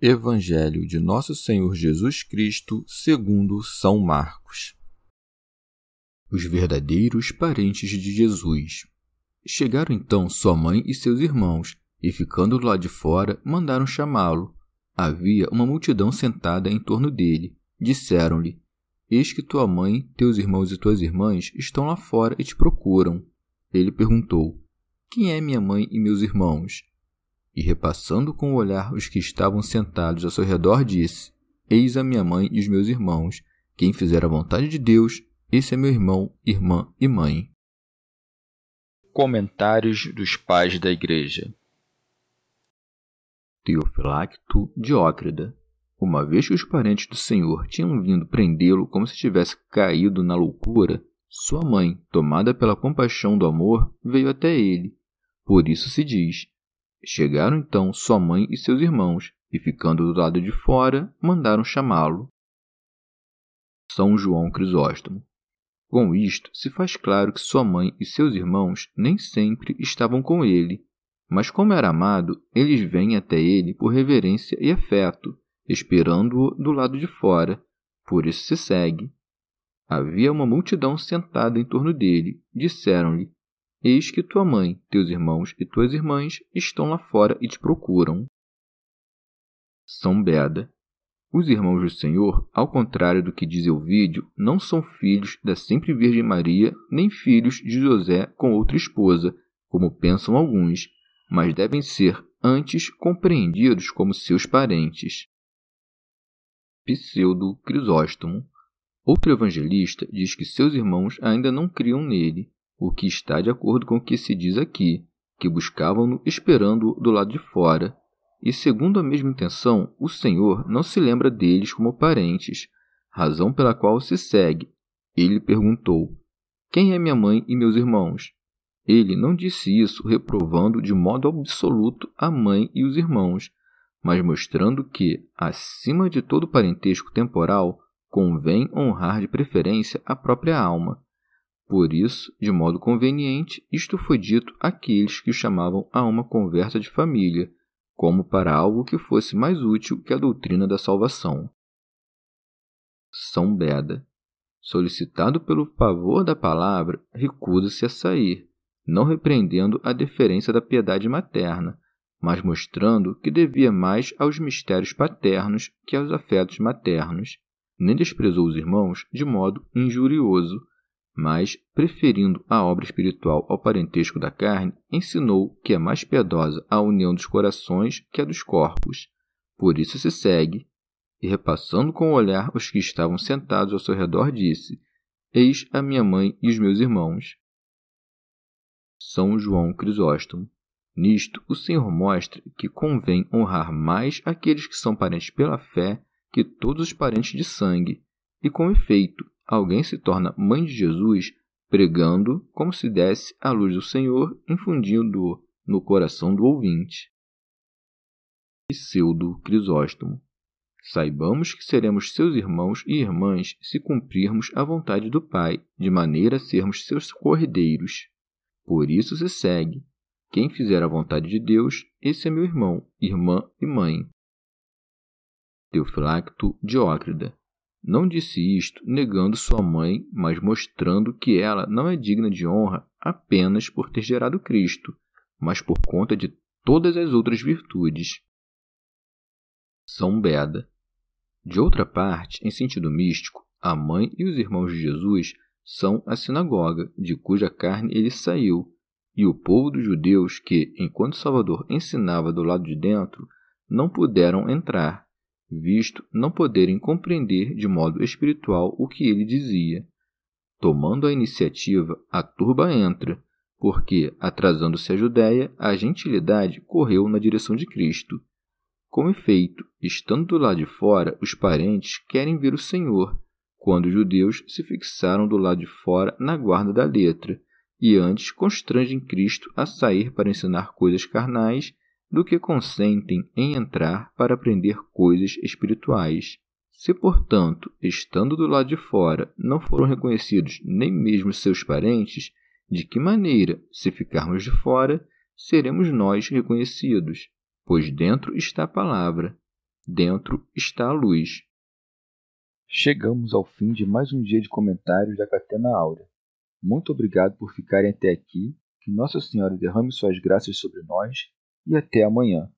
Evangelho de Nosso Senhor Jesus Cristo, segundo São Marcos. Os verdadeiros parentes de Jesus. Chegaram então sua mãe e seus irmãos, e ficando do lado de fora, mandaram chamá-lo. Havia uma multidão sentada em torno dele. Disseram-lhe: Eis que tua mãe, teus irmãos e tuas irmãs estão lá fora e te procuram. Ele perguntou: Quem é minha mãe e meus irmãos? E repassando com o olhar os que estavam sentados ao seu redor, disse: Eis a minha mãe e os meus irmãos. Quem fizer a vontade de Deus, esse é meu irmão, irmã e mãe. Comentários dos Pais da Igreja Teofilacto Diócrida Uma vez que os parentes do Senhor tinham vindo prendê-lo como se tivesse caído na loucura, sua mãe, tomada pela compaixão do amor, veio até ele. Por isso se diz: Chegaram então sua mãe e seus irmãos, e ficando do lado de fora, mandaram chamá-lo. São João Crisóstomo. Com isto, se faz claro que sua mãe e seus irmãos nem sempre estavam com ele, mas como era amado, eles vêm até ele por reverência e afeto, esperando-o do lado de fora. Por isso se segue. Havia uma multidão sentada em torno dele. Disseram-lhe: Eis que tua mãe, teus irmãos e tuas irmãs estão lá fora e te procuram. São Beda. Os irmãos do Senhor, ao contrário do que diz o vídeo, não são filhos da sempre Virgem Maria, nem filhos de José com outra esposa, como pensam alguns, mas devem ser antes compreendidos como seus parentes. Pseudo Crisóstomo. Outro evangelista diz que seus irmãos ainda não criam nele, o que está de acordo com o que se diz aqui, que buscavam-no esperando-o do lado de fora. E segundo a mesma intenção, o Senhor não se lembra deles como parentes, razão pela qual se segue. Ele perguntou: Quem é minha mãe e meus irmãos? Ele não disse isso reprovando de modo absoluto a mãe e os irmãos, mas mostrando que, acima de todo parentesco temporal, convém honrar de preferência a própria alma por isso, de modo conveniente, isto foi dito àqueles que o chamavam a uma conversa de família, como para algo que fosse mais útil que a doutrina da salvação. São Beda. Solicitado pelo pavor da palavra, recusa-se a sair, não repreendendo a deferência da piedade materna, mas mostrando que devia mais aos mistérios paternos que aos afetos maternos. Nem desprezou os irmãos de modo injurioso, mas, preferindo a obra espiritual ao parentesco da carne, ensinou que é mais piedosa a união dos corações que a dos corpos. Por isso se segue, e repassando com o olhar os que estavam sentados ao seu redor, disse: Eis a minha mãe e os meus irmãos. São João Crisóstomo. Nisto, o Senhor mostra que convém honrar mais aqueles que são parentes pela fé que todos os parentes de sangue, e com efeito, alguém se torna mãe de Jesus pregando como se desse a luz do Senhor, infundindo no coração do ouvinte. Pseudo Crisóstomo. Saibamos que seremos seus irmãos e irmãs se cumprirmos a vontade do Pai, de maneira a sermos seus corredeiros. Por isso se segue: quem fizer a vontade de Deus, esse é meu irmão, irmã e mãe. Teofilacto Diócrida. Não disse isto negando sua mãe, mas mostrando que ela não é digna de honra apenas por ter gerado Cristo, mas por conta de todas as outras virtudes. São Beda. De outra parte, em sentido místico, a mãe e os irmãos de Jesus são a sinagoga, de cuja carne ele saiu, e o povo dos judeus que, enquanto Salvador ensinava do lado de dentro, não puderam entrar, visto não poderem compreender de modo espiritual o que ele dizia. Tomando a iniciativa, a turba entra, porque, atrasando-se a Judéia, a gentilidade correu na direção de Cristo. Com efeito, estando do lado de fora, os parentes querem ver o Senhor, quando os judeus se fixaram do lado de fora na guarda da letra, e antes constrangem Cristo a sair para ensinar coisas carnais, do que consentem em entrar para aprender coisas espirituais. Se, portanto, estando do lado de fora, não foram reconhecidos nem mesmo seus parentes, de que maneira, se ficarmos de fora, seremos nós reconhecidos? Pois dentro está a palavra, dentro está a luz. Chegamos ao fim de mais um dia de comentários da Catena Áurea. Muito obrigado por ficarem até aqui. Que Nossa Senhora derrame suas graças sobre nós e até amanhã.